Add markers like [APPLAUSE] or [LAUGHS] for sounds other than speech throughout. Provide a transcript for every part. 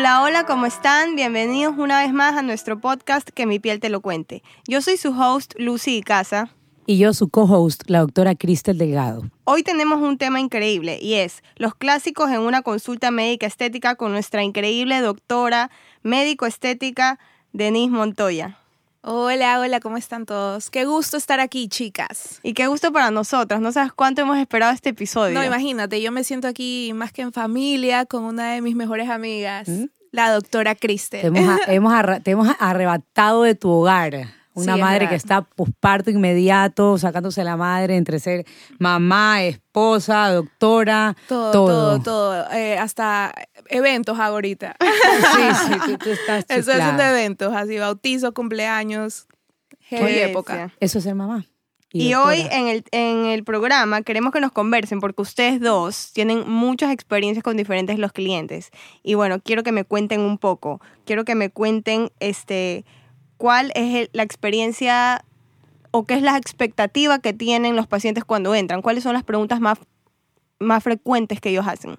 Hola, hola, ¿cómo están? Bienvenidos una vez más a nuestro podcast Que mi piel te lo cuente. Yo soy su host, Lucy Icaza. Y yo su co-host, la doctora Cristel Delgado. Hoy tenemos un tema increíble y es los clásicos en una consulta médica estética con nuestra increíble doctora médico estética Denise Montoya. Hola, hola, ¿cómo están todos? Qué gusto estar aquí, chicas. Y qué gusto para nosotras, no sabes cuánto hemos esperado este episodio. No, imagínate, yo me siento aquí más que en familia con una de mis mejores amigas, la doctora Te Cristel. hemos, a- [LAUGHS] hemos arra- te hemos arrebatado de tu hogar. Una Sí, es madre que está posparto inmediato, sacándose la madre entre ser mamá, esposa, doctora, Todo, todo. todo, todo. eh, hasta eventos ahorita. Sí, sí, tú, tú [LAUGHS] estás Estoy haciendo chiflada. eventos, así, bautizos, cumpleaños. Qué época. Eso es ser mamá. Y doctora. hoy en el, en el programa queremos que nos conversen porque ustedes dos tienen muchas experiencias con diferentes los clientes. Y bueno, quiero que me cuenten un poco. Quiero que me cuenten este, cuál es el- la experiencia o qué es la expectativa que tienen los pacientes cuando entran. ¿Cuáles son las preguntas más, más frecuentes que ellos hacen?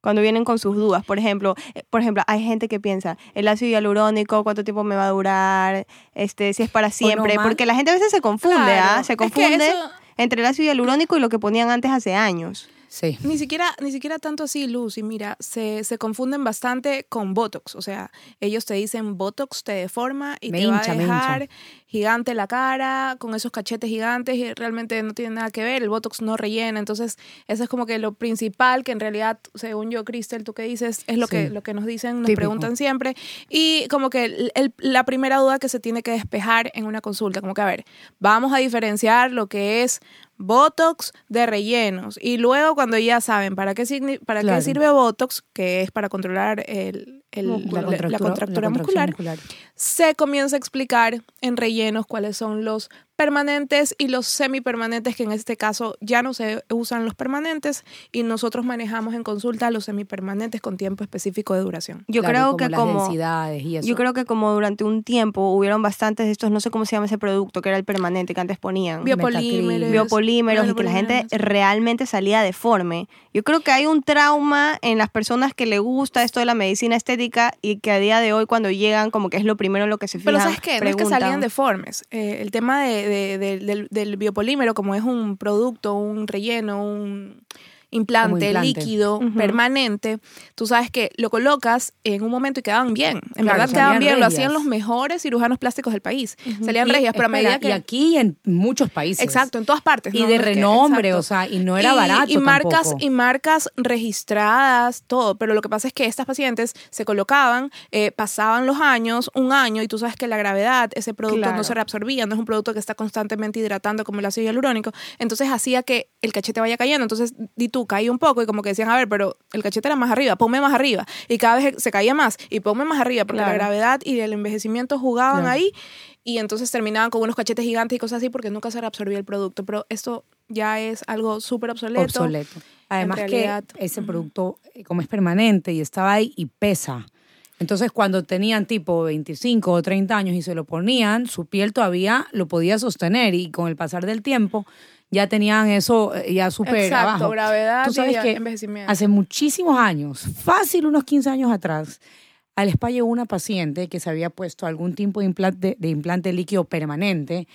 Cuando vienen con sus dudas, por ejemplo, eh, por ejemplo, hay gente que piensa, el ácido hialurónico, cuánto tiempo me va a durar, este, si es para siempre, porque la gente a veces se confunde, Claro, ¿ah? Se es que confunde eso- entre el ácido hialurónico y lo que ponían antes hace años. Sí. Ni siquiera, ni siquiera tanto así, Lucy. Mira, se, se confunden bastante con Botox. O sea, ellos te dicen Botox te deforma y Me te va a dejar gigante la cara, con esos cachetes gigantes y realmente no tiene nada que ver. El Botox no rellena. Entonces, eso es como que lo principal que en realidad, según yo, Cristel, tú que dices, es lo, Sí. que, lo que nos dicen, nos Típico. preguntan siempre. Y como que el- el- la primera duda que se tiene que despejar en una consulta, como que, a ver, vamos a diferenciar lo que es Botox de rellenos. Y luego cuando ya saben para qué, para Claro. qué sirve Botox, que es para controlar el, la, contractura la muscular, muscular. se comienza a explicar en rellenos cuáles son los permanentes y los semipermanentes, que en este caso ya no se usan los permanentes y nosotros manejamos en consulta los semipermanentes con tiempo específico de duración. Yo Claro, creo como que las como densidades y eso. yo creo que como durante un tiempo hubieron bastantes de estos, no sé cómo se llama ese producto, que era el permanente que antes ponían. Biopolímeros. biopolímeros y que la gente realmente salía deforme. Yo creo que hay un trauma en las personas que le gusta esto de la medicina estética y que a día de hoy cuando llegan como que es lo primero en lo que se fijan. Pero ¿sabes qué? No es que salían deformes. Eh, el tema de- de- de- del, del biopolímero, como es un producto, un relleno, un implante, líquido, permanente, tú sabes que lo colocas en un momento y quedaban bien. En Claro, verdad quedaban bien. Lo hacían los mejores cirujanos plásticos del país. Salían Y, regias, pero a medida espera, que... Y aquí en muchos países. Exacto, en todas partes. Y ¿no? de que- renombre, o sea, y no era Y- barato Y marcas, tampoco. y marcas registradas, todo. Pero lo que pasa es que estas pacientes se colocaban, eh, pasaban los años, un año, y tú sabes que la gravedad, ese producto Claro. no se reabsorbía, no es un producto que está constantemente hidratando como el ácido hialurónico. Entonces hacía que el cachete vaya cayendo. Entonces, di tú, caía un poco y como que decían, a ver, pero el cachete era más arriba, ponme más arriba. Y cada vez se caía más y ponme más arriba, porque Claro. la gravedad y el envejecimiento jugaban Claro. ahí y entonces terminaban con unos cachetes gigantes y cosas así porque nunca se reabsorbía el producto. Pero esto ya es algo súper obsoleto. obsoleto. Además que ese producto, eh, como es permanente y estaba ahí y pesa. Entonces, cuando tenían tipo 25 o 30 años y se lo ponían, su piel todavía lo podía sostener y con el pasar del tiempo ya tenían eso eh, ya súper Exacto, abajo. gravedad Tú sabes y que envejecimiento. hace muchísimos años, fácil unos 15 años atrás, al spa llegó una paciente que se había puesto algún tipo de implante, de implante líquido permanente,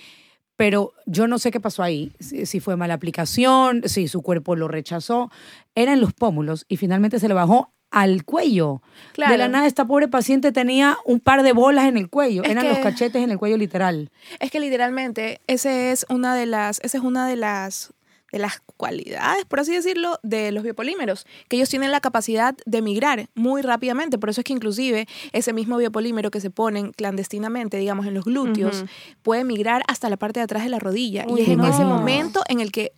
pero yo no sé qué pasó ahí, si, si fue mala aplicación, si su cuerpo lo rechazó, eran los pómulos y finalmente se le bajó al cuello. Claro. De la nada esta pobre paciente tenía un par de bolas en el cuello, Es eran los que- cachetes en el cuello literal. Es que literalmente ese es una de las, esa es una de las de las cualidades, por así decirlo, de los biopolímeros, que ellos tienen la capacidad de migrar muy rápidamente. Por eso es que inclusive ese mismo biopolímero que se ponen clandestinamente, digamos, en los glúteos, puede migrar hasta la parte de atrás de la rodilla. Uy, y es en ese momento en el que,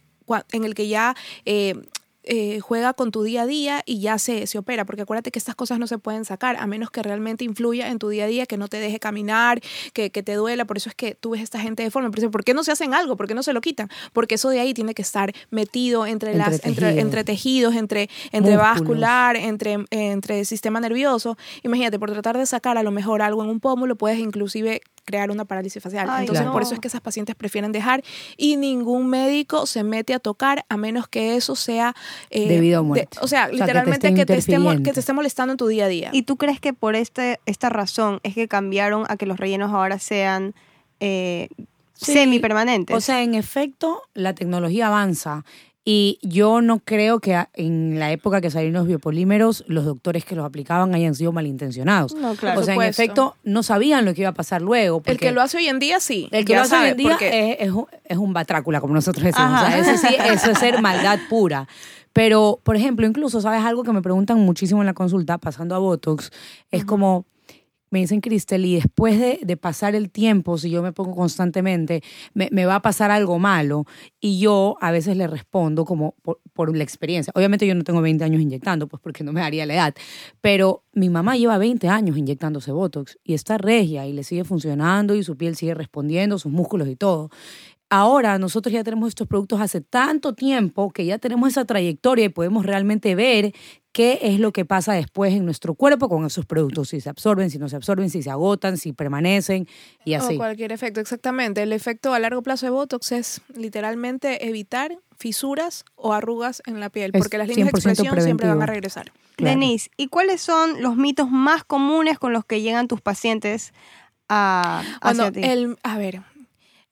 en el que ya... eh, eh, juega con tu día a día y ya se, se opera, porque acuérdate que estas cosas no se pueden sacar a menos que realmente influya en tu día a día, que no te deje caminar, que, que te duela, por eso es que tú ves esta gente de forma, pero ¿por qué no se hacen algo? ¿Por qué no se lo quitan? Porque eso de ahí tiene que estar metido entre, Entre las, entre, tejidos. entre tejidos, entre, entre Músculos. vascular, entre, entre sistema nervioso. Imagínate, por tratar de sacar a lo mejor algo en un pómulo, puedes inclusive crear una parálisis facial. Ay, Entonces, por eso es que esas pacientes prefieren dejar y ningún médico se mete a tocar a menos que eso sea... eh, Debido a de- muerte. o sea, O sea, que te literalmente que te, esté, que te esté molestando en tu día a día. ¿Y tú crees que por este, esta razón es que cambiaron a que los rellenos ahora sean eh, Sí. semipermanentes? O sea, en efecto, la tecnología avanza. Y yo no creo que en la época que salieron los biopolímeros, los doctores que los aplicaban hayan sido malintencionados. no, claro. o sea, en efecto, no sabían lo que iba a pasar luego. el que lo hace hoy en día, sí. el que ya lo hace hoy en día porque- es, es un, es un batrácula, como nosotros decimos. O sea, eso sí, eso es ser [LAUGHS] maldad pura. Pero, por ejemplo, incluso, ¿sabes algo que me preguntan muchísimo en la consulta, pasando a Botox? Es como, me dicen, Cristel, y después de, de pasar el tiempo, si yo me pongo constantemente, me, me va a pasar algo malo. Y yo a veces le respondo como por, por la experiencia. Obviamente yo no tengo 20 años inyectando, pues porque no me daría la edad. Pero mi mamá lleva 20 años inyectándose Botox y está regia y le sigue funcionando y su piel sigue respondiendo, sus músculos y todo. Ahora nosotros ya tenemos estos productos hace tanto tiempo que ya tenemos esa trayectoria y podemos realmente ver qué es lo que pasa después en nuestro cuerpo con esos productos, si se absorben, si no se absorben, si se agotan, si permanecen y así. O cualquier efecto, exactamente. El efecto a largo plazo de Botox es literalmente evitar fisuras o arrugas en la piel, porque las líneas de 100% expresión siempre van a regresar. Claro. Denise, ¿y cuáles son los mitos más comunes con los que llegan tus pacientes a, hacia Bueno, ti? el, a ver,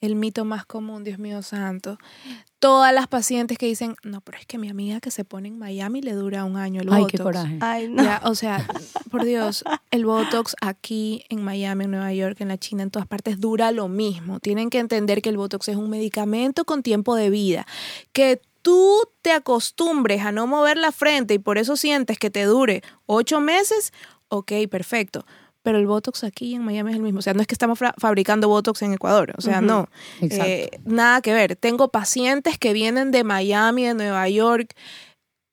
el mito más común, Dios mío santo. Todas las pacientes que dicen, no, pero es que mi amiga que se pone en Miami le dura un año el Ay, Botox. qué coraje. Ay, no. Ya, o sea, por Dios, el Botox aquí en Miami, en Nueva York, en la China, en todas partes dura lo mismo. Tienen que entender que el Botox es un medicamento con tiempo de vida. Que tú te acostumbres a no mover la frente y por eso sientes que te dure ocho meses, ok, perfecto. Pero el Botox aquí en Miami es el mismo. O sea, no es que estamos fabricando Botox en Ecuador. O sea, no. Exacto. Eh, nada que ver. Tengo pacientes que vienen de Miami, de Nueva York,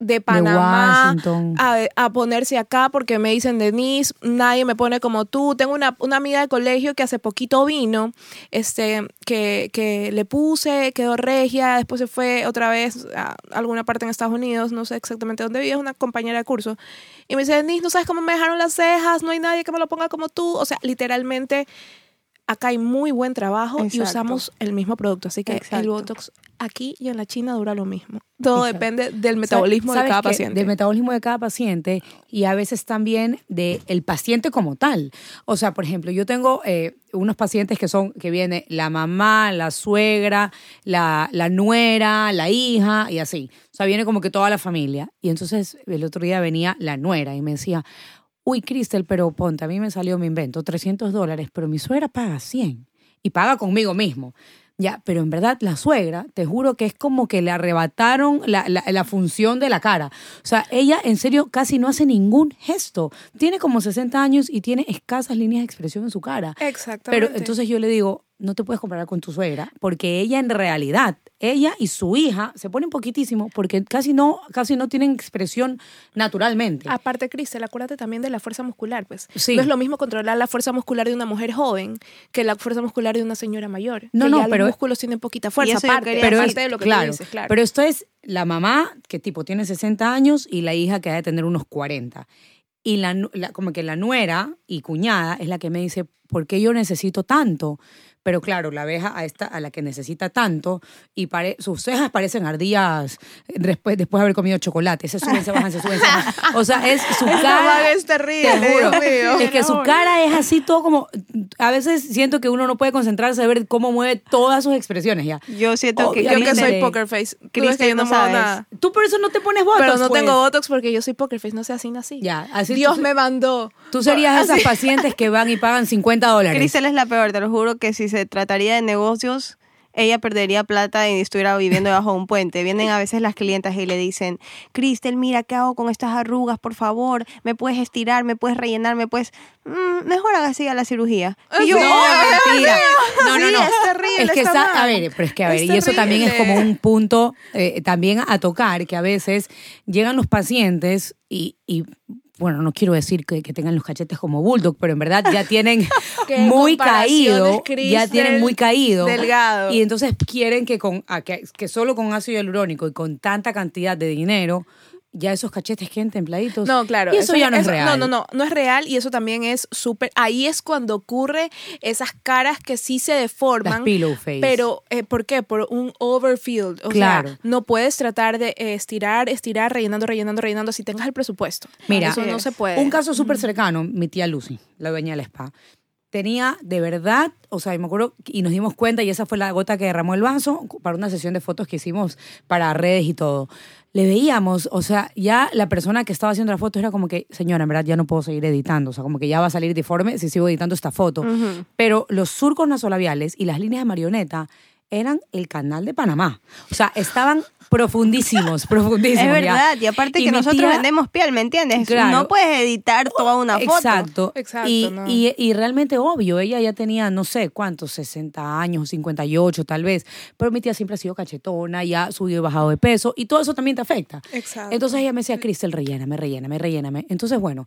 de Panamá, a, a ponerse acá porque me dicen, Denise, nadie me pone como tú. Tengo una, una amiga de colegio que hace poquito vino, este, que, que le puse, quedó regia, después se fue otra vez a alguna parte en Estados Unidos, no sé exactamente dónde vive, es una compañera de curso. Y me dice, Denise, no sabes cómo me dejaron las cejas, no hay nadie que me lo ponga como tú. O sea, literalmente acá hay muy buen trabajo y usamos el mismo producto. Así que el. Botox aquí y en la China dura lo mismo. Todo Exacto. depende del metabolismo de ¿Sabes cada paciente. Del metabolismo de cada paciente y a veces también del el paciente como tal. O sea, por ejemplo, yo tengo eh, unos pacientes que son, que viene la mamá, la suegra, la, la nuera, la hija y así. O sea, viene como que toda la familia. Y entonces el otro día venía la nuera y me decía, uy, Cristel, pero ponte, a mí me salió, me invento, 300 dólares, pero mi suegra paga 100 y paga conmigo mismo. Ya, pero en verdad la suegra, te juro que es como que le arrebataron la, la- la función de la cara. O sea, ella en serio casi no hace ningún gesto. Tiene como 60 años y tiene escasas líneas de expresión en su cara. Exactamente. Pero entonces yo le digo, no te puedes comparar con tu suegra, porque ella en realidad, ella y su hija se ponen poquitísimo porque casi no, casi no tienen expresión naturalmente. Aparte, Cristel, acuérdate también de la fuerza muscular, pues. Sí. No es lo mismo controlar la fuerza muscular de una mujer joven que la fuerza muscular de una señora mayor. No, que no, ya pero- los músculos tienen poquita fuerza, aparte, quería pero aparte es, de lo que claro, tú dices, claro. Pero esto es la mamá que tipo tiene 60 años y la hija que ha de tener unos 40. Y la, la- como que la nuera y cuñada es la que me dice, ¿por qué yo necesito tanto? Pero claro, la abeja a esta, a la que necesita tanto, y pare- sus cejas parecen ardillas después, después de haber comido chocolate. Se suben, se bajan, se suben, se bajan. [LAUGHS] O sea, es su Esa cara. es terrible, te juro. Dios mío. Es que su cara es así todo como. A veces siento que uno no puede concentrarse a ver cómo mueve todas sus expresiones ya. Yo siento que yo que soy poker face. Tú que yo no muevo nada. Tú por eso no te pones botox. Pero no pues. tengo botox porque yo soy poker face, no sé así nací. Ya, así Dios tú- me mandó. Tú serías esas pacientes que van y pagan 50 dólares. Cristel es la peor, te lo juro que si se trataría de negocios, ella perdería plata y estuviera viviendo [LAUGHS] debajo de un puente. Vienen a veces las clientas y le dicen, Cristel, mira, ¿qué hago con estas arrugas? Por favor, ¿me puedes estirar? ¿Me puedes rellenar? ¿Me puedes...? "Mm, mejor haga así a la cirugía. Y yo, No, "Ay, mentira. No, no, Sí, no. es terrible, Es que está a ver, pero es que a ver, Es y eso también es como un punto eh, también a tocar, que a veces llegan los pacientes y, y, bueno, no quiero decir que, que tengan los cachetes como bulldog, pero en verdad ya tienen [LAUGHS] muy caído, ya tienen muy caído. delgado. Y entonces quieren que con que, que solo con ácido hialurónico y con tanta cantidad de dinero ya esos cachetes queden templaditos. No, claro. Y eso, ya no es real. No, no, no, no es real y eso también es súper... Ahí es cuando ocurre esas caras que sí se deforman. Las pillow face. Pero, eh, ¿por qué? Por un overfield. O Claro. sea, no puedes tratar de estirar, estirar, rellenando, rellenando, rellenando si tengas el presupuesto. Mira, eso no se puede. Un caso súper cercano, mi tía Lucy, la dueña del spa, tenía de verdad, o sea, me acuerdo, y nos dimos cuenta, y esa fue la gota que derramó el vaso para una sesión de fotos que hicimos para redes y todo. Le veíamos, o sea, ya la persona que estaba haciendo la foto era como que, señora, en verdad ya no puedo seguir editando, o sea, como que ya va a salir deforme si sigo editando esta foto. Pero los surcos nasolabiales y las líneas de marioneta eran el canal de Panamá. O sea, estaban profundísimos, profundísimos. Es ya. verdad, y aparte Y que nosotros tía- vendemos piel, ¿me entiendes? Claro. No puedes editar toda una foto. Exacto. Exacto, Y, no. y, y realmente obvio, ella ya tenía, no sé cuántos, 60 años, 58 tal vez, pero mi tía siempre ha sido cachetona, ya ha subido y bajado de peso, y todo eso también te afecta. Exacto. Entonces ella me decía, Cristel, relléname, relléname, relléname. Entonces, bueno,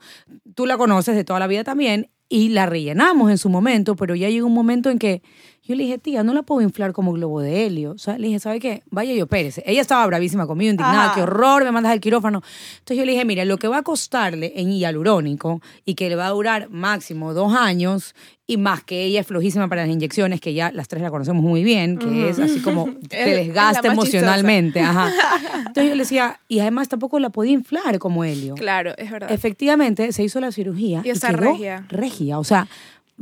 tú la conoces de toda la vida también, y la rellenamos en su momento, pero ya llegó un momento en que yo le dije, tía, no la puedo inflar como globo de helio. O sea, le dije, ¿sabe qué? Vaya y opérese. Ella estaba bravísima conmigo, indignada, Ajá. qué horror, me mandas al quirófano. Entonces yo le dije, mira, lo que va a costarle en hialurónico y que le va a durar máximo dos años, y más que ella es flojísima para las inyecciones, que ya las tres la conocemos muy bien, que es así como [LAUGHS] te Es desgasta emocionalmente. Ajá. [LAUGHS] Entonces yo le decía, y además tampoco la podía inflar como helio. Claro, es verdad. Efectivamente, se hizo la cirugía Y está quedó regia. regia. O sea,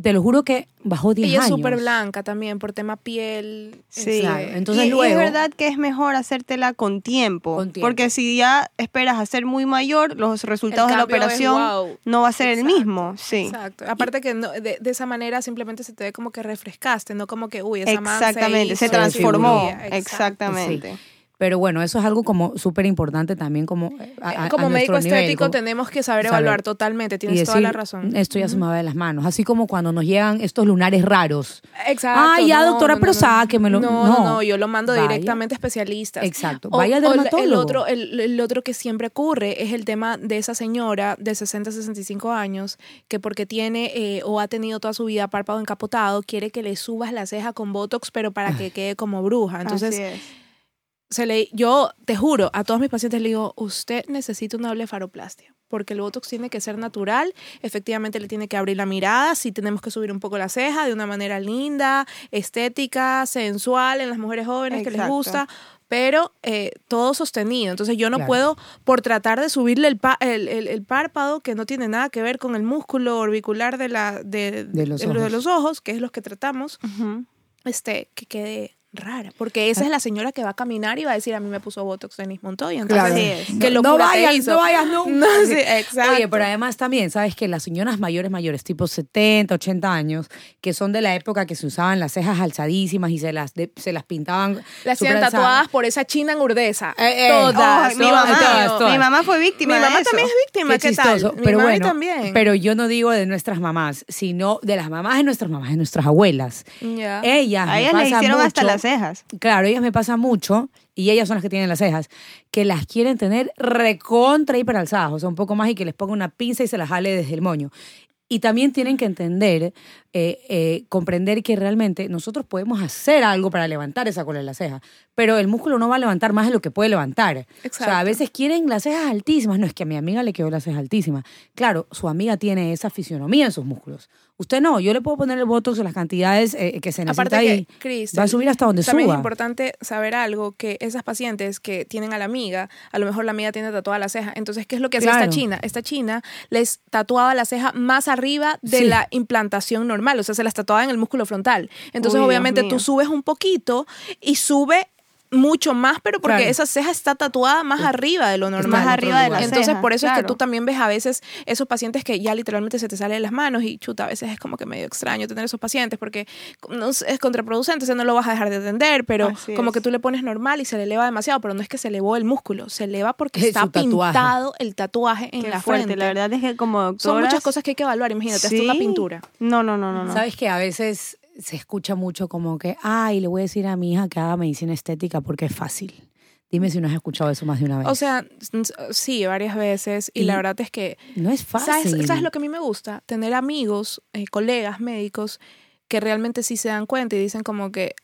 te lo juro que bajó 10 Ella años. es súper blanca también por tema piel. Sí, Claro, este, entonces y, y luego- es verdad que es mejor hacértela con tiempo, Con tiempo. porque si ya esperas a ser muy mayor, los resultados de la operación wow. no va a ser el mismo. Sí, Exacto. Aparte que no- de, de esa manera simplemente se te ve como que refrescaste, no como que, uy, esa exactamente, se hizo transformó. Exacto. Pero bueno, eso es algo como súper importante también como eh, a- a- como a médico nuestro nivel, estético como- tenemos que saber saber. evaluar totalmente, tienes toda la decir, razón. Esto ya se me va de las manos. Así como cuando nos llegan estos lunares raros. Exacto. Ah, ya, no, doctora, no, pero no, sáquemelo. No, no, No. no, yo lo mando Vaya. directamente a especialistas. Exacto. O- Vaya al o el- dermatólogo. otro, el, el otro que siempre ocurre es el tema de esa señora de 60, 65 años que porque tiene eh, o ha tenido toda su vida párpado encapotado, quiere que le subas la ceja con Botox, pero para que quede como bruja. Entonces, Así es. Se le, yo te juro, a todos mis pacientes le digo, usted necesita una blefaroplastia, porque el Botox tiene que ser natural, efectivamente le tiene que abrir la mirada, sí tenemos que subir un poco la ceja de una manera linda, estética, sensual en las mujeres jóvenes que les gusta, pero eh, todo sostenido. Entonces yo no Claro. puedo, por tratar de subirle el, pa- el, el- el párpado, que no tiene nada que ver con el músculo orbicular de, la, de, De los de ojos. los ojos, que es los que tratamos, este, que quede rara, porque esa es la señora que va a caminar y va a decir a mí me puso botox Denis Montoya, entonces Claro. Es. qué No- locura no vayas, hizo. no vayas nunca. [LAUGHS] No, sí, exacto. Oye, pero además también, ¿sabes que Las señoras mayores, mayores, tipo 70, 80 años, que son de la época que se usaban las cejas alzadísimas y se las, de- se las pintaban. las alzadas. tatuadas por esa china engurdeza. Eh, eh. todas, Ay, mi todas, mamá, todas, todas. mi mamá fue víctima Mi de mamá eso. también es víctima, Qué ¿qué, chistoso. tal? Mi Pero bueno, también. pero yo no digo de nuestras mamás, sino de las mamás de nuestras mamás, de nuestras abuelas. Ellas A ellas le hicieron hasta mucho- las cejas. Claro, ellas me pasa mucho, y ellas son las que tienen las cejas, que las quieren tener recontra hiperalzadas, o sea, un poco más y que les ponga una pinza y se las jale desde el moño. Y también tienen que entender, eh, eh, comprender que realmente nosotros podemos hacer algo para levantar esa cola de la ceja, pero el músculo no va a levantar más de lo que puede levantar. O sea, a Exacto. veces quieren las cejas altísimas. No, es que a mi amiga le quedó las cejas altísimas. Claro, su amiga tiene esa fisionomía en sus músculos. Usted no, yo le puedo poner el botox en las cantidades eh, que se necesita Aparte ahí. que, va a subir hasta donde también suba. es importante saber algo, que esas pacientes que tienen a la amiga, a lo mejor la amiga tiene tatuada la ceja. Entonces, ¿qué es lo que Claro. esta china? Esta china les tatuaba la ceja más arriba de Sí. la implantación normal, o sea, se las tatuaba en el músculo frontal. Entonces, Uy, obviamente, tú subes un poquito y sube mucho más, pero porque Claro. esa ceja está tatuada más arriba de lo normal. más arriba de la Entonces, ceja, por eso es que tú también ves a veces esos pacientes que ya literalmente se te sale de las manos y chuta, a veces es como que medio extraño tener esos pacientes porque no es contraproducente, o sea, no lo vas a dejar de atender, pero Así como es. que tú le pones normal y se le eleva demasiado, pero no es que se elevó el músculo, se eleva porque Es está pintado el tatuaje en Qué la fuerte, frente. la verdad es que como. Son muchas cosas que hay que evaluar, imagínate, hasta una pintura. No, no, no, no. no. Sabes que a veces se escucha mucho como que, ay, le voy a decir a mi hija que haga medicina estética porque es fácil. Dime si no has escuchado eso más de una vez. O sea, sí, varias veces, y, Y- la verdad es que no es fácil. ¿Sabes, ¿Sabes lo que a mí me gusta? Tener amigos, eh, colegas médicos que realmente sí se dan cuenta y dicen como que,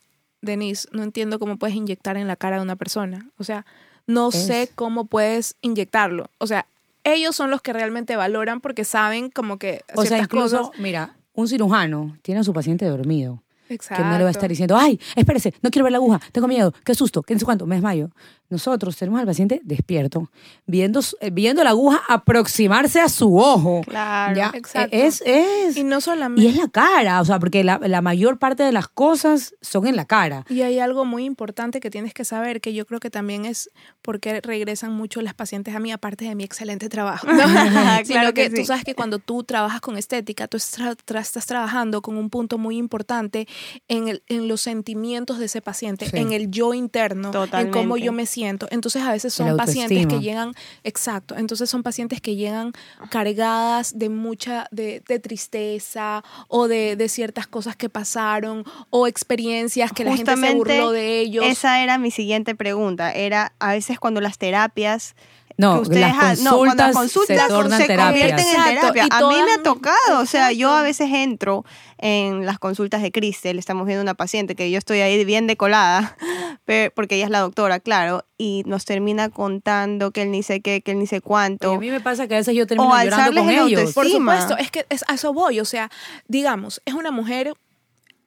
Denise, no entiendo cómo puedes inyectar en la cara de una persona. O sea, no Es- sé cómo puedes inyectarlo. O sea, ellos son los que realmente valoran porque saben como que O sea, incluso, cosas. mira, un cirujano tiene a su paciente dormido. Exacto. Que no le va a estar diciendo, ay, espérese, no quiero ver la aguja, tengo miedo, qué susto, qué no sé cuánto, me desmayo. Nosotros tenemos al paciente despierto, viendo, eh, viendo la aguja aproximarse a su ojo. Claro, Ya, exacto. Es, es, Y no solamente... y es la cara, o sea, porque la, la mayor parte de las cosas son en la cara. Y hay algo muy importante que tienes que saber, que yo creo que también es porque regresan mucho las pacientes a mí, aparte de mi excelente trabajo. ¿no? [LAUGHS] Claro Sino que, que tú sí. sabes que cuando tú trabajas con estética, tú tra- estás trabajando con un punto muy importante en, el- en los sentimientos de ese paciente, Sí. en el yo interno, en cómo Totalmente. yo me siento. Entonces a veces son pacientes que llegan, exacto, entonces son pacientes que llegan cargadas de mucha, de, de tristeza o de, de ciertas cosas que pasaron o experiencias que la gente se burló de ellos. Esa era mi siguiente pregunta. Era a veces cuando las terapias No, que las ha- no, cuando las consultas consultas se tornan convierten en terapia. y A mí me ha tocado, o sea, yo a veces entro en las consultas de Cristel, estamos viendo una paciente que yo estoy ahí bien decolada, [LAUGHS] pe- porque ella es la doctora, claro, y nos termina contando que él ni sé qué, que él ni sé Y cuánto. a mí me pasa que a veces yo termino O llorando alzarles con el ellos. autoestima. Por supuesto, es que es, a eso voy. O sea, digamos, es una mujer,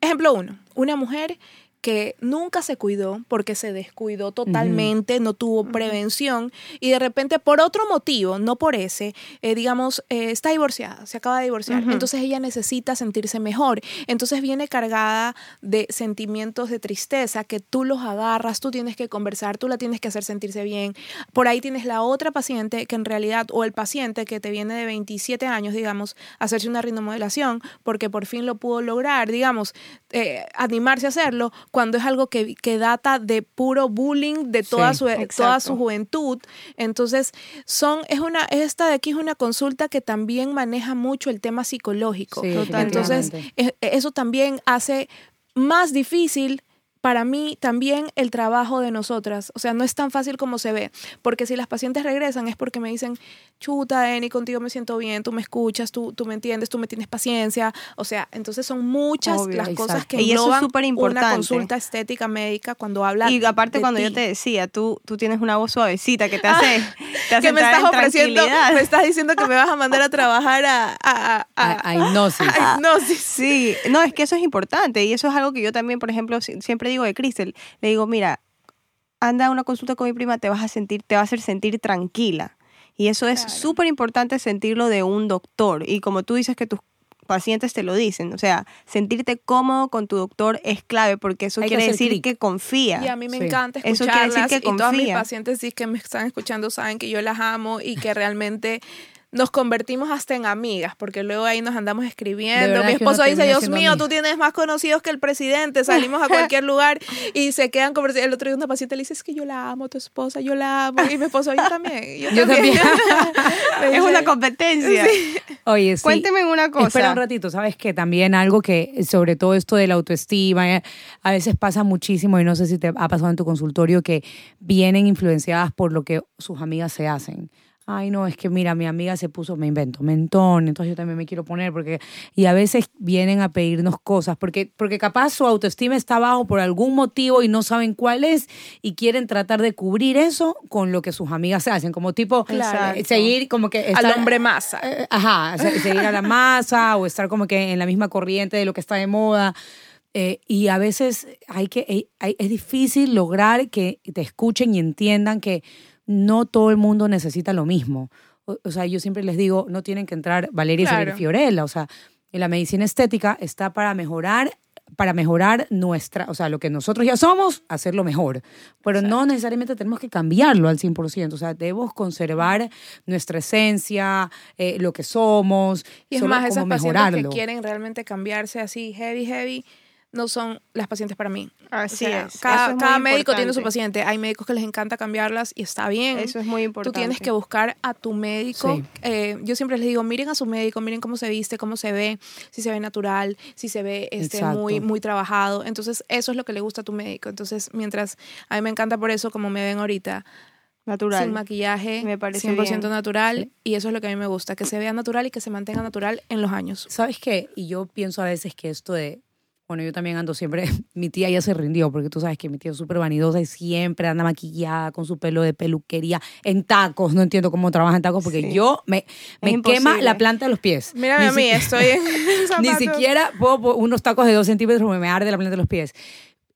ejemplo uno, una mujer que nunca se cuidó porque se descuidó totalmente, no tuvo prevención y de repente por otro motivo, no por ese, eh, digamos, eh, está divorciada, se acaba de divorciar, entonces ella necesita sentirse mejor, entonces viene cargada de sentimientos de tristeza que tú los agarras, tú tienes que conversar, tú la tienes que hacer sentirse bien. Por ahí tienes la otra paciente que en realidad, o el paciente que te viene de 27 años, digamos, hacerse una rinomodelación porque por fin lo pudo lograr, digamos, eh, animarse a hacerlo, cuando es algo que, que data de puro bullying de toda, Sí, su, toda su juventud. Entonces, son, es una, esta de aquí es una consulta que también maneja mucho el tema psicológico. Sí, Totalmente. Entonces, eso también hace más difícil para mí también el trabajo de nosotras. O sea, no es tan fácil como se ve. Porque si las pacientes regresan es porque me dicen, chuta, Eni, contigo me siento bien, tú me escuchas, tú, tú me entiendes, tú me tienes paciencia. O sea, entonces son muchas Obvio, las cosas exacto. que Y eso es súper una importante. consulta estética médica cuando habla Y aparte de cuando yo ti. te decía, tú, tú tienes una voz suavecita que te hace, te hace que me estás en ofreciendo, me estás diciendo que me vas a mandar a trabajar a, a, a, a- A- a hipnosis. a hipnosis. Sí, no, es que eso es importante y eso es algo que yo también, por ejemplo, si- siempre digo de Cristel, le digo, mira, anda a una consulta con mi prima, te vas a sentir, te va a hacer sentir tranquila. Y eso es Claro. súper importante sentirlo de un doctor. Y como tú dices que tus pacientes te lo dicen, o sea, sentirte cómodo con tu doctor es clave porque eso Hay quiere decir que confía. Y a mí me Sí. encanta Eso quiere decir escucharlas que y todas mis pacientes sí que me están escuchando saben que yo las amo y que realmente nos convertimos hasta en amigas, porque luego ahí nos andamos escribiendo. Mi que esposo dice, Dios mío, amiga". tú tienes más conocidos que el presidente, [LAUGHS] salimos a cualquier lugar y se quedan conversando. El otro día una paciente le dice, es que yo la amo, tu esposa, yo la amo. Y mi esposo, yo también. Yo, [LAUGHS] Yo también. Me [LAUGHS] es una competencia. Oye, sí. Cuénteme una cosa. Espera un ratito, ¿sabes qué? También algo que, sobre todo esto de la autoestima, eh, a veces pasa muchísimo, y no sé si te ha pasado en tu consultorio, que vienen influenciadas por lo que sus amigas se hacen. Ay, no, es que mira, mi amiga se puso, me invento, mentón, entonces yo también me quiero poner, porque, y a veces vienen a pedirnos cosas, porque, porque capaz su autoestima está bajo por algún motivo y no saben cuál es, y quieren tratar de cubrir eso con lo que sus amigas se hacen, como tipo, eh, seguir como que... Al hombre masa. eh, Ajá, se- seguir a la masa o estar como que en la misma corriente de lo que está de moda. Eh, y a veces hay que, hay- es difícil lograr que te escuchen y entiendan que no todo el mundo necesita lo mismo. O, o sea, yo siempre les digo, no tienen que entrar Valeria Claro. sobre Fiorella. O sea, la medicina estética está para mejorar para mejorar nuestra, o sea, lo que nosotros ya somos, hacerlo mejor. Pero no necesariamente tenemos que cambiarlo al 100%. O sea, debemos conservar nuestra esencia, eh, lo que somos, Y es solo más, esas como pacientes mejorarlo. que quieren realmente cambiarse así, heavy, heavy, no son las pacientes para mí. Así O sea, es. Cada, es médico tiene su paciente. Hay médicos que les encanta cambiarlas y está bien. Eso es muy Tú importante. tienes que buscar a tu médico. Sí. Eh, yo siempre les digo, miren a su médico, miren cómo se viste, cómo se ve, si se ve natural, si se ve este, muy, muy trabajado. Entonces, eso es lo que le gusta a tu médico. Entonces, mientras a mí me encanta por eso, como me ven ahorita, Natural. sin maquillaje, Me parece 100% bien. natural. Y eso es lo que a mí me gusta, que se vea natural y que se mantenga natural en los años. ¿Sabes qué? Y yo pienso a veces que esto de, bueno, yo también ando siempre, [LAUGHS] mi tía ya se rindió, porque tú sabes que mi tía es súper vanidosa y siempre anda maquillada con su pelo de peluquería, en tacos, no entiendo cómo trabaja en tacos, porque Sí. yo me, me quema la planta de los pies. Mírame Ni a mí, si- estoy en [LAUGHS] [LAUGHS] Ni siquiera puedo unos tacos de dos centímetros me arde la planta de los pies.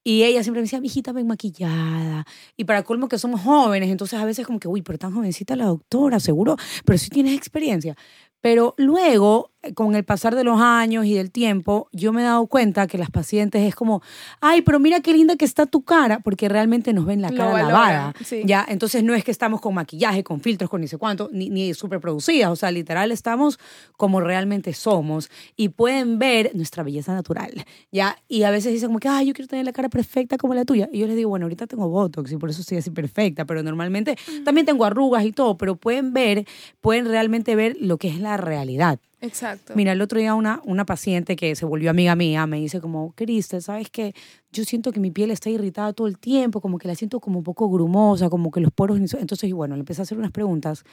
Y ella siempre me decía, mi hijita, ven maquillada. Y para colmo que somos jóvenes, entonces a veces como que, uy, pero tan jovencita la doctora, seguro, pero sí tienes experiencia. Pero luego, con el pasar de los años y del tiempo, yo me he dado cuenta que las pacientes es como, ay, pero mira qué linda que está tu cara, porque realmente nos ven la cara valoran, lavada. sí. Ya, entonces no es que estamos con maquillaje, con filtros, con ni sé cuánto, ni, ni súper producidas. O sea, literal estamos como realmente somos y pueden ver nuestra belleza natural. Ya, y a veces dicen como que, ay, yo quiero tener la cara perfecta como la tuya. Y yo les digo, bueno, ahorita tengo Botox y por eso estoy así perfecta, pero normalmente también tengo arrugas y todo, pero pueden ver, pueden realmente ver lo que es la realidad. Exacto. Mira, el otro día una, una paciente que se volvió amiga mía me dice como, Cristel, ¿sabes qué? Yo siento que mi piel está irritada todo el tiempo, como que la siento como un poco grumosa, como que los poros... ni so-". Entonces, bueno, le empecé a hacer unas preguntas.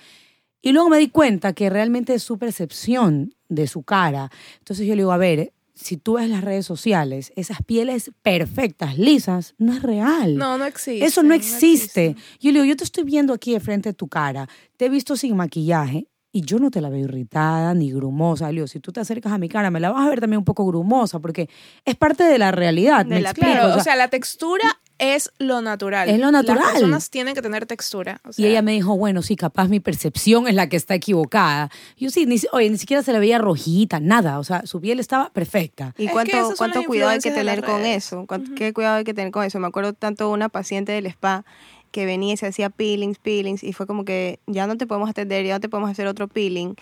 Y luego me di cuenta que realmente es su percepción de su cara. Entonces yo le digo, a ver, si tú ves las redes sociales, esas pieles perfectas, lisas, no es real. No, no existe. Eso no existe. Yo le digo, yo te estoy viendo aquí de frente de tu cara, te he visto sin maquillaje y yo no te la veo irritada ni grumosa. Le digo, si tú te acercas a mi cara, me la vas a ver también un poco grumosa porque es parte de la realidad. De ¿me la explico? Claro, O o sea, la textura es lo natural. Es lo natural. Las personas tienen que tener textura. o y ella me dijo, bueno, sí, capaz mi percepción es la que está equivocada. Yo sí, ni, si- oye, ni siquiera se la veía rojita, nada. O sea, su piel estaba perfecta. ¿Y Es que cuánto, cuánto cuidado hay que tener con eso? ¿Cuánto- ¿Qué cuidado hay que tener con eso? Me acuerdo tanto de una paciente del spa que venía y se hacía peelings, peelings, y fue como que ya no te podemos atender, ya no te podemos hacer otro peeling.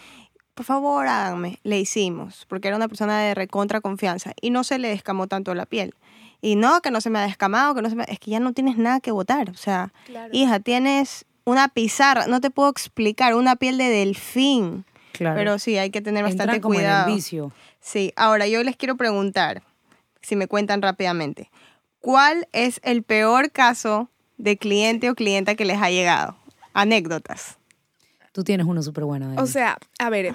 Por favor, háganme. Le hicimos, porque era una persona de recontra confianza y no se le descamó tanto la piel. Y no, que no se me ha descamado, que no se me... Es que ya no tienes nada que botar. O sea, Claro. hija, tienes una pizarra, no te puedo explicar, una piel de delfín. Claro. Pero sí, hay que tener bastante como cuidado. en el vicio. Sí, ahora yo les quiero preguntar, si me cuentan rápidamente, ¿cuál es el peor caso de cliente o clienta que les ha llegado? Anécdotas. Tú tienes uno súper bueno. Dani. O sea, a ver,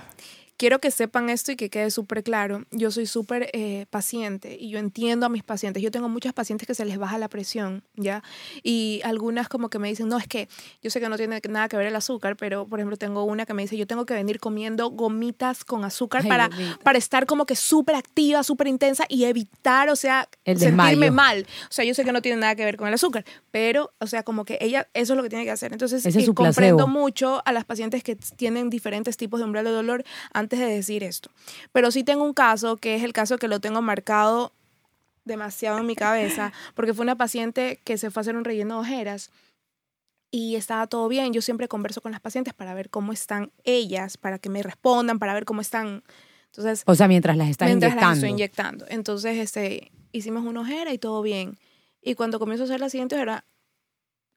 quiero que sepan esto y que quede súper claro. Yo soy súper eh, paciente y yo entiendo a mis pacientes. Yo tengo muchas pacientes que se les baja la presión, ¿ya? Y algunas como que me dicen, no, es que yo sé que no tiene nada que ver el azúcar, pero por ejemplo tengo una que me dice, yo tengo que venir comiendo gomitas con azúcar Ay, para, gomita. para estar como que súper activa, súper intensa y evitar, o sea, El sentirme desmayo. mal. O sea, yo sé que no tiene nada que ver con el azúcar, pero, o sea, como que ella, eso es lo que tiene que hacer. Entonces, eh, comprendo placebo. mucho a las pacientes que tienen diferentes tipos de umbral de dolor antes de decir esto. Pero sí tengo un caso, que es el caso que lo tengo marcado demasiado en mi cabeza, porque fue una paciente que se fue a hacer un relleno de ojeras y estaba todo bien. Yo siempre converso con las pacientes para ver cómo están ellas, para que me respondan, para ver cómo están. Entonces, o sea, mientras las estás mientras inyectando. las estoy inyectando. Entonces, este, hicimos una ojera y todo bien. Y cuando comienzo a hacer la siguiente ojera,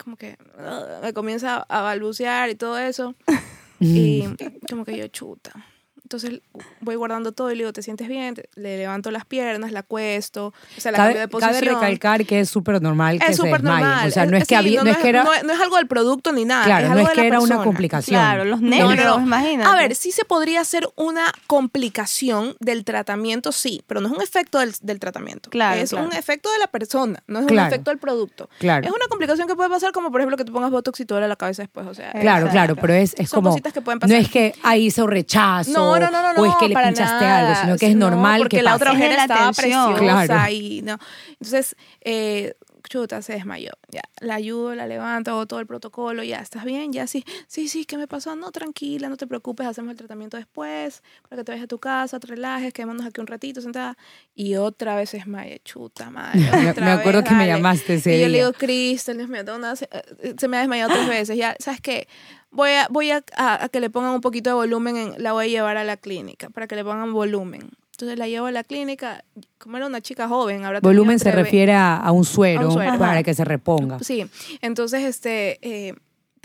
como que ugh, me comienza a balbucear y todo eso. [LAUGHS] Y como que yo chuta. Entonces voy guardando todo y le digo, ¿te sientes bien? Le levanto las piernas, la acuesto, o sea, la cambio Cabe, de posición. cabe recalcar que es súper normal que es se súper desmayen. normal. O sea, no es que, sí, había, no, es que era, no es- no es algo del producto ni nada. claro, es no es de que la era una complicación. Claro, los No, no, no. imagínate. A ver, sí se podría hacer una complicación del tratamiento, sí, pero no es un efecto del, del tratamiento. Claro, Es claro. un efecto de la persona, no es un efecto del producto. Claro. Es una complicación que puede pasar como, por ejemplo, que te pongas botox y te duele la cabeza después, o sea. Claro, claro, pero es, es Son como. cositas que pueden No pasar. es que ahí hizo rechazo. No, no, no, no, O es que le pinchaste nada. algo, sino que es No, normal porque que la pase. otra la estaba atención. preciosa Claro. y no. Entonces, eh, chuta, se desmayó. Ya, la ayudo, la levanto, hago todo el protocolo, ya, ¿estás bien? Ya, sí, sí, sí, ¿qué me pasó? No, tranquila, no te preocupes, hacemos el tratamiento después, para que te vayas a tu casa, te relajes, quedémonos aquí un ratito sentada. Y otra vez se desmaya, chuta madre. [LAUGHS] Me, otra me acuerdo vez, que me llamaste ese Y yo le digo, Cristel, Dios mío, tengo una- se, eh, se me ha desmayado tres veces. Ya, ¿sabes qué? Voy, a, voy a, a- a que le pongan un poquito de volumen, en- la voy a llevar a la clínica para que le pongan volumen. Entonces la llevo a la clínica, como era una chica joven, tenido Volumen se refiere a, un suero, A un suero. para que se reponga. Sí, entonces este, eh,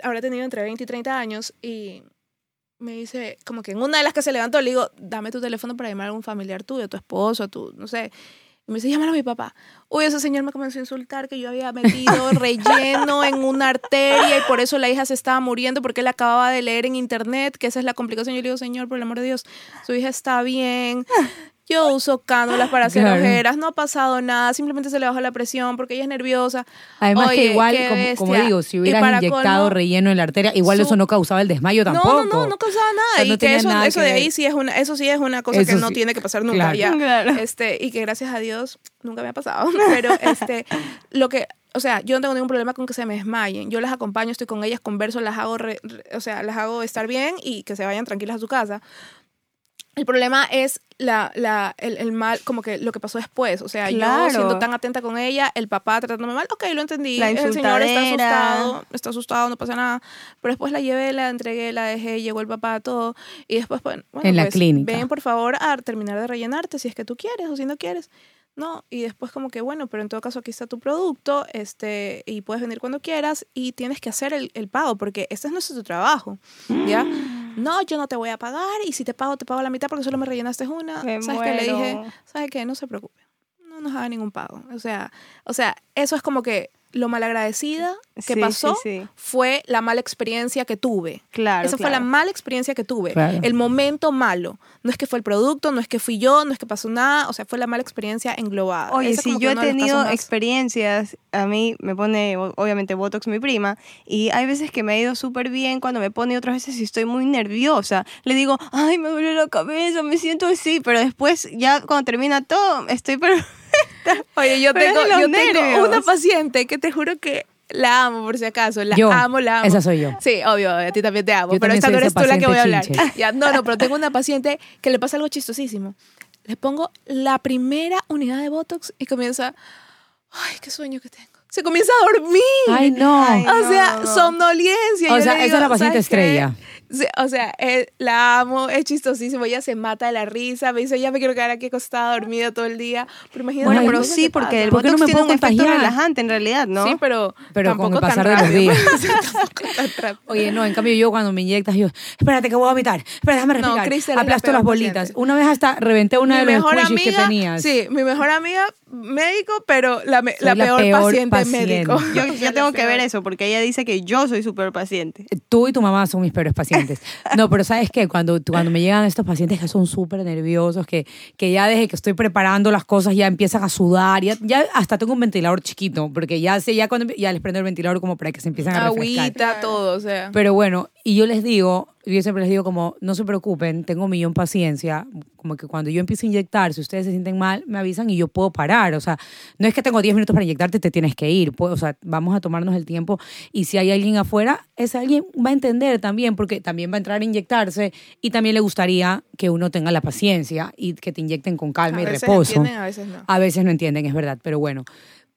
habrá tenido entre 20 y 30 años y me dice, como que en una de las que se levantó, le digo, dame tu teléfono para llamar a algún familiar tuyo, a tu esposo, a tu, no sé. Y me dice, llámalo a mi papá. Uy, ese señor me comenzó a insultar que yo había metido [LAUGHS] relleno en una arteria y por eso la hija se estaba muriendo porque él acababa de leer en internet que esa es la complicación. Yo le digo, señor, por el amor de Dios, su hija está bien. Yo uso cánulas para hacer ojeras, no ha pasado nada, simplemente se le bajó la presión porque ella es nerviosa. Además que igual, como, digo, si hubieras inyectado relleno en la arteria, igual su- eso no causaba el desmayo tampoco. No, no, no, no causaba nada. O sea, no y que eso, nada eso que de ahí sí es una, eso sí es una cosa Eso que no sí. tiene que pasar nunca. Claro. Ya. [LAUGHS] Claro. Este, y que gracias a Dios nunca me ha pasado. [LAUGHS] Pero este, lo que, o sea, yo no tengo ningún problema con que se me desmayen. Yo las acompaño, estoy con ellas, converso, las hago, re- re- o sea, las hago estar bien y que se vayan tranquilas a su casa. El problema es la, la, el, el mal, como que lo que pasó después. O sea, Claro. yo siendo tan atenta con ella, el papá tratándome mal, ok, lo entendí. La el señor está asustado, está asustado, no pasa nada. Pero después la llevé, la entregué, la dejé, llegó el papá, todo. Y después, pues, bueno, En la pues, clínica. ven por favor a terminar de rellenarte si es que tú quieres o si no quieres. No, y después como que, bueno, pero en todo caso aquí está tu producto, este, y puedes venir cuando quieras y tienes que hacer el, el pago, porque este es nuestro trabajo, ¿ya? No, yo no te voy a pagar y si te pago, te pago la mitad porque solo me rellenaste una. Me ¿Sabes qué? Le dije. ¿sabes qué? No se preocupe, no nos haga ningún pago. O sea, o sea, eso es como que lo malagradecida que Sí, pasó sí, sí. fue la mala experiencia que tuve. Claro. Esa fue la mala experiencia que tuve. Claro. El momento malo. No es que fue el producto, no es que fui yo, no es que pasó nada. O sea, fue la mala experiencia englobada. Oye, Ese es si yo he tenido experiencias, a mí me pone obviamente Botox mi prima, y hay veces que me ha ido súper bien cuando me pone y otras veces si estoy muy nerviosa. Le digo, ay, me duele la cabeza, me siento así, pero después ya cuando termina todo, estoy pero [LAUGHS] [LAUGHS] Oye, yo Pero tengo, yo tengo una paciente que te juro que la amo, por si acaso. La Yo, amo, la amo. esa soy yo. Sí, obvio, a ti también te amo. Yo pero esta no eres tú la que voy a hablar. [LAUGHS] Ya, no, no, pero tengo una paciente que le pasa algo chistosísimo. Le pongo la primera unidad de Botox y comienza, ay, qué sueño que tengo. Se comienza a dormir. Ay, no. Ay, O sea, no, no. somnolencia. O Yo sea, le esa es la paciente ¿sabes qué? Sí, o sea, eh, la amo, es chistosísimo. Ella se mata de la risa. Me dice, ya me quiero quedar aquí acostada, dormida todo el día. Pero imagínate. Bueno, pero sí, que porque el pasan. ¿Por no Botox me tiene puedo un efecto relajante en realidad, ¿no? Sí, pero, Pero con tampoco el pasar tan de los días. [LAUGHS] Tampoco. [LAUGHS] Oye, no, en cambio yo cuando me inyectas, yo, espérate que voy a vomitar, espera, déjame No, respirar. Es la Aplasto peor las bolitas. paciente. Una vez hasta reventé una de mi los mejor squishies amiga, que tenías. sí, mi mejor amiga médico, pero la, me- la, la peor, peor paciente, paciente. médico. Yo, [LAUGHS] yo la tengo que peor. ver eso, porque ella dice que yo soy súper paciente. Tú y tu mamá son mis peores pacientes. No, pero ¿sabes qué? Cuando, cuando me llegan estos pacientes que son súper nerviosos, que, que ya desde que estoy preparando las cosas ya empiezan a sudar, ya, ya hasta tengo un ventilador chiquito, porque ya sé, ya cuando ya les prendo el ventilador como para que se empiecen a refrescar. Agüita, todo, o sea. Pero bueno, y yo les digo, yo siempre les digo como, no se preocupen, tengo un millón paciencia, como que cuando yo empiezo a inyectar, si ustedes se sienten mal, me avisan y yo puedo parar, o sea, no es que tengo 10 minutos para inyectarte, te tienes que ir, pues, o sea, vamos a tomarnos el tiempo y si hay alguien afuera, ese alguien va a entender también, porque también va a entrar a inyectarse y también le gustaría que uno tenga la paciencia y que te inyecten con calma a y veces reposo. entienden, a veces no. A veces no entienden, es verdad, pero bueno.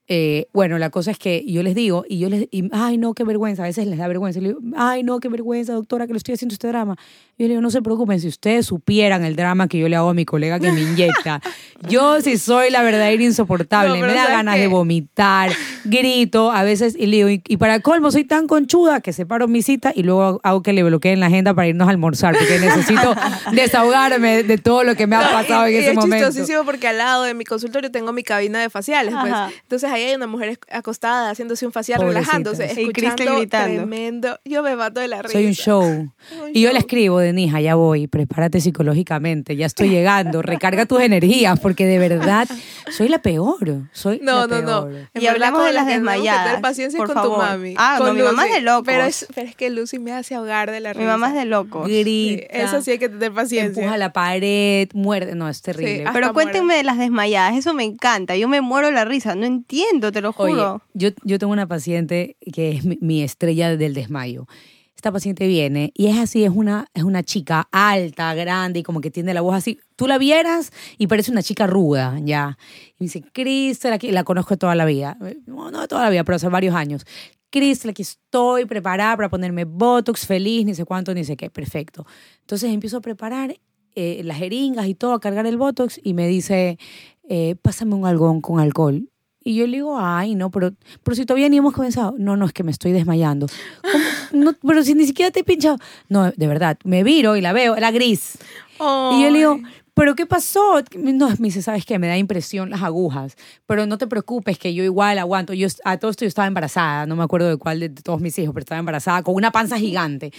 Eh, bueno, la cosa es que yo les digo, y yo les y, ay, no, qué vergüenza, a veces les da vergüenza. Y le digo, ay, no, qué vergüenza, doctora, que le estoy haciendo este drama. Y yo le digo, no se preocupen, si ustedes supieran el drama que yo le hago a mi colega que me inyecta. [LAUGHS] yo sí soy la verdadera insoportable, No, me da ¿sabes ganas qué? de vomitar, grito, a veces, y le digo, y, y para colmo, soy tan conchuda que separo mi cita y luego hago que le bloqueen la agenda para irnos a almorzar, porque necesito [LAUGHS] desahogarme de todo lo que me ha No, pasado y- en y ese es momento. chistosísimo porque al lado de mi consultorio tengo mi cabina de faciales, pues. Entonces ahí hay una mujer acostada haciéndose un facial, Pobrecita. relajándose, Y escuchando gritando. tremendo. Yo me mato de la risa. Soy un show. Un Y yo le escribo Denija, ya voy, prepárate psicológicamente, ya estoy llegando, recarga tus energías, porque de verdad soy la peor, soy No, la no, no. peor. En Y hablamos de las desmayadas, paciencia por con tu favor. mami. Ah, con no, mi mamá es de locos. Pero es, pero es que Lucy me hace ahogar de la risa. Mi mamá es de locos. Sí, Grita, eso sí hay que tener paciencia. empuja la pared, muerde, no, es terrible. Pero cuéntenme de las desmayadas, eso me encanta. Yo me muero la risa, no entiendo, te lo Oye, juro. yo, yo tengo una paciente que es mi, mi estrella del desmayo. Esta paciente viene y es así, es una, es una chica alta, grande y como que tiene la voz así. Tú la vieras y parece una chica ruda, ya. Y me dice, Cristel, aquí la conozco toda la vida. No, no toda la vida, pero hace varios años. Cristel, aquí estoy preparada para ponerme Botox, feliz, ni sé cuánto, ni sé qué. Perfecto. Entonces empiezo a preparar eh, las jeringas y todo, a cargar el Botox y me dice, eh, pásame un algodón con alcohol. Y yo le digo, ay, no, pero, pero si todavía ni hemos comenzado. No, no, es que me estoy desmayando. No, pero si ni siquiera te he pinchado. No, de verdad, me viro y la veo, era gris. Y yo le digo, ¿pero qué pasó? No, me dice, ¿sabes qué? Me da impresión las agujas. Pero no te preocupes, que yo igual aguanto. Yo, a todo esto yo estaba embarazada, no me acuerdo de cuál de todos mis hijos, pero estaba embarazada con una panza gigante.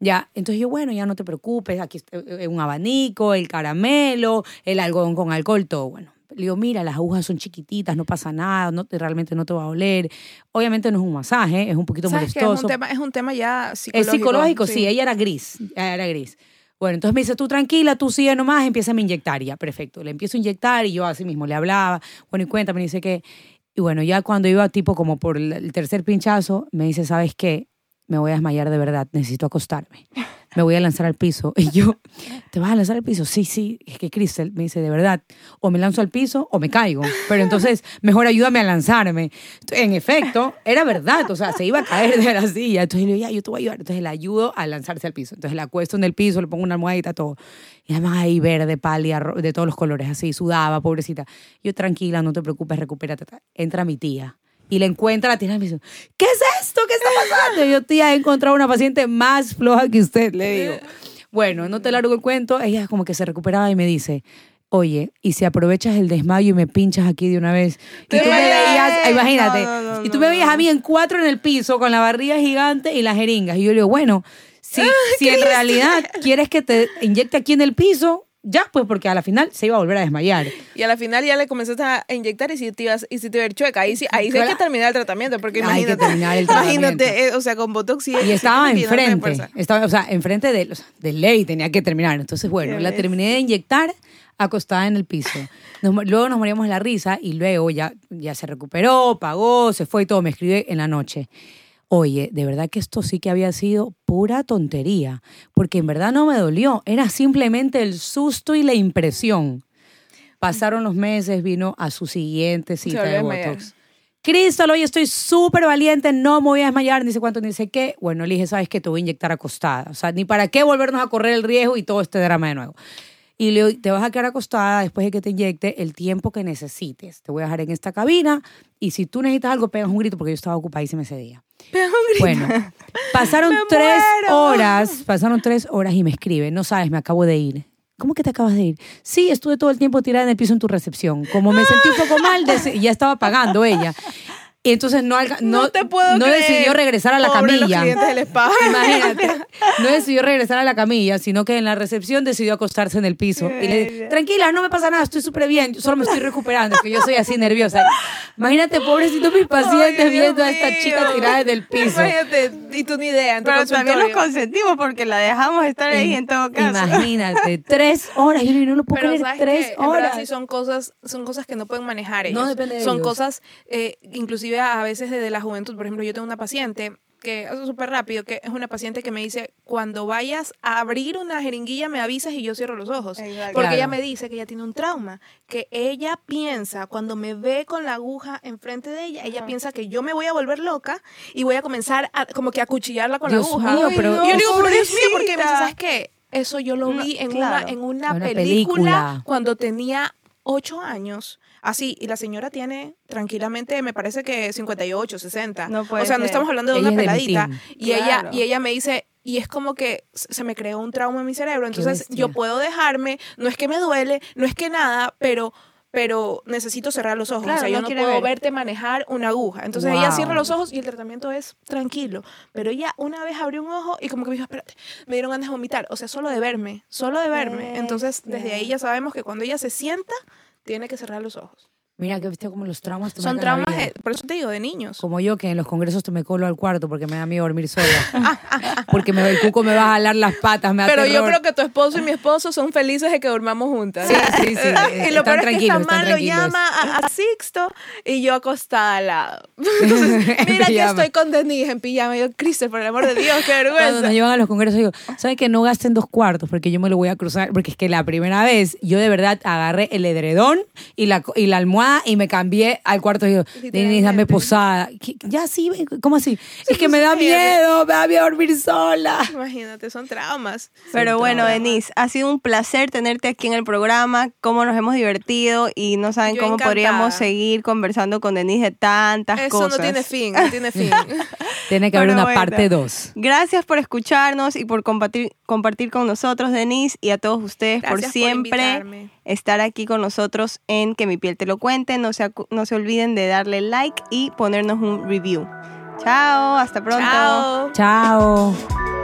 Ya, entonces yo, bueno, ya no te preocupes, aquí un abanico, el caramelo, el algodón con alcohol, todo bueno. Le digo, mira, las agujas son chiquititas, no pasa nada, no te, realmente no te va a doler. Obviamente no es un masaje, es un poquito ¿Sabes qué? Es molestoso. un tema, es un tema ya Es psicológico. psicológico, sí. ella era gris, ella era gris. Bueno, entonces me dice, tú tranquila, tú sigue nomás, empieza a inyectar. Y ya, perfecto. Le empiezo a inyectar y yo así mismo le hablaba. Bueno, y cuéntame, dice que... Y bueno, ya cuando iba tipo como por el tercer pinchazo, me dice, ¿sabes qué? Me voy a desmayar de verdad, necesito acostarme. Me voy a lanzar al piso. [LAUGHS] Y yo, ¿te vas a lanzar al piso? Sí, sí. Es que Crystal me dice, de verdad, o me lanzo al piso o me caigo. Pero entonces, mejor ayúdame a lanzarme. En efecto, era verdad. O sea, se iba a caer de la silla. Entonces le digo, ya, yo te voy a ayudar. Entonces le ayudo a lanzarse al piso. Entonces la acuesto en el piso, le pongo una almohadita, todo. Y además ahí verde, pálida, de todos los colores, así, sudaba, pobrecita. Yo, tranquila, no te preocupes, recupérate. Entra mi tía. Y le encuentra la tía en el piso. ¿Qué es esto? ¿Qué está pasando? Y yo, tía, he encontrado una paciente más floja que usted, le digo. Bueno, no te largo el cuento. Ella como que se recuperaba y me dice, oye, y si aprovechas el desmayo y me pinchas aquí de una vez. Y tú me veías, imagínate, No, no, no, y tú me veías a mí en cuatro en el piso con la barriga gigante y las jeringas. Y yo le digo, bueno, si, si en realidad quieres que te inyecte aquí en el piso, ya, pues porque a la final se iba a volver a desmayar. Y a la final ya le comenzaste a inyectar y si te ibas, y si te iba a ir chueca. Ahí sí, ahí sí hay que terminar el tratamiento. Porque Hay que imagínate. terminar el tratamiento. Imagínate, eh, o sea, con Botox. Y sí estaba enfrente, estaba, o sea, enfrente de, o sea, de ley tenía que terminar. Entonces, bueno, la bestia. terminé de inyectar acostada en el piso. Nos- luego nos moríamos la risa y luego ya, ya se recuperó, pagó, se fue y todo. Me escribe en la noche. Oye, de verdad que esto sí que había sido pura tontería, porque en verdad no me dolió, era simplemente el susto y la impresión. Pasaron los meses, vino a su siguiente cita de. Botox. Cristal, hoy estoy súper valiente, no me voy a desmayar, ni sé cuánto, ni sé qué. Bueno, le dije, sabes que te voy a inyectar acostada. O sea, ni para qué volvernos a correr el riesgo y todo este drama de nuevo. Y le te vas a quedar acostada después de que te inyecte el tiempo que necesites. Te voy a dejar en esta cabina y si tú necesitas algo, pegas un grito porque yo estaba ocupadísima ese día. Pega un grito. Bueno, [LAUGHS] pasaron Me tres muero. horas, pasaron tres horas y me escribe, no sabes, me acabo de ir. ¿Cómo que te acabas de ir? Sí, estuve todo el tiempo tirada en el piso en tu recepción. Como me sentí un poco mal, [LAUGHS] ya estaba pagando ella. Y entonces no, alca- no, No te puedo no creer. decidió regresar a la Pobre los camilla. clientes del spa. [LAUGHS] Imagínate. [LAUGHS] No decidió regresar a la camilla, sino que en la recepción decidió acostarse en el piso. Y le dije, tranquila, no me pasa nada, estoy súper bien, yo solo me estoy recuperando, que yo soy así nerviosa. Imagínate, pobrecito mis pacientes Ay, viendo a esta chica tirada del piso. Imagínate, y tú ni idea. En tu Pero también nos consentimos porque la dejamos estar ahí en todo caso. Imagínate, tres horas, yo no lo puedo Pero creer, sabes tres que en verdad horas. sí son cosas, son cosas que no pueden manejar ellos. No depende de son ellos. cosas, eh, inclusive a veces desde la juventud. Por ejemplo, yo tengo una paciente que eso es súper rápido, que es una paciente que me dice, cuando vayas a abrir una jeringuilla me avisas y yo cierro los ojos. Exacto. Porque Claro. ella me dice que ella tiene un trauma, que ella piensa, cuando me ve con la aguja enfrente de ella, ella piensa que yo me voy a volver loca y voy a comenzar a, como que a cuchillarla con Dios la aguja. mío, pero- y yo digo, pero mío, porque me dice. ¿sabes qué? Eso yo lo No, vi en, claro. una, en una, Una película, película. cuando tenía ocho años. Así, y la señora tiene tranquilamente, me parece que 58, 60. No puede o sea, no estamos hablando de Ella una peladita. Y, ella, y ella me dice, y es como que se me creó un trauma en mi cerebro. Entonces, yo puedo dejarme, no es que me duele, no es que nada, pero pero necesito cerrar los ojos. Claro, o sea, no yo no quiere puedo ver. verte manejar una aguja. Entonces ella cierra los ojos y el tratamiento es tranquilo. Pero ella una vez abrió un ojo y como que me dijo, espérate, me dieron ganas de vomitar. O sea, solo de verme, solo de verme. Entonces, desde ahí ya sabemos que cuando ella se sienta, tiene que cerrar los ojos. Mira que viste como los traumas te Son traumas, de- por eso te digo, de niños. Como yo, que en los congresos te me colo al cuarto porque me da miedo dormir sola. [LAUGHS] porque me, el cuco me va a jalar las patas, me da Pero yo terror. creo que tu esposo y mi esposo son felices de que durmamos juntas. Sí, sí, sí. [LAUGHS] y lo Están peor es que Samuel lo llama a, a Sixto y yo acostada al lado. [LAUGHS] Entonces, mira que estoy con Denise en pijama. Y yo, Cristo, por el amor de Dios, qué Cuando vergüenza. nos llevan a los congresos, digo, ¿saben que no gasten dos cuartos? Porque yo me lo voy a cruzar. Porque es que la primera vez yo de verdad agarré el edredón y la, y la almohada y me cambié al cuarto. Y digo, Denise, dame posada. ¿Qué? Ya sí, ¿cómo así? es que me da miedo, me da miedo dormir sola. Imagínate, son traumas. Pero bueno, traumas. Denise, ha sido un placer tenerte aquí en el programa, cómo nos hemos divertido y no saben Yo cómo encantada. podríamos seguir conversando con Denise de tantas Eso cosas. no tiene fin, no tiene [LAUGHS] fin. [LAUGHS] Tiene que haber Pero una bueno. parte dos. Gracias por escucharnos y por compartir, compartir con nosotros, Denise, y a todos ustedes por Gracias por siempre invitarme. Estar aquí con nosotros en Que mi piel te lo cuente. No se, no se olviden de darle like y ponernos un review. Chao, hasta pronto. Chao. Chao.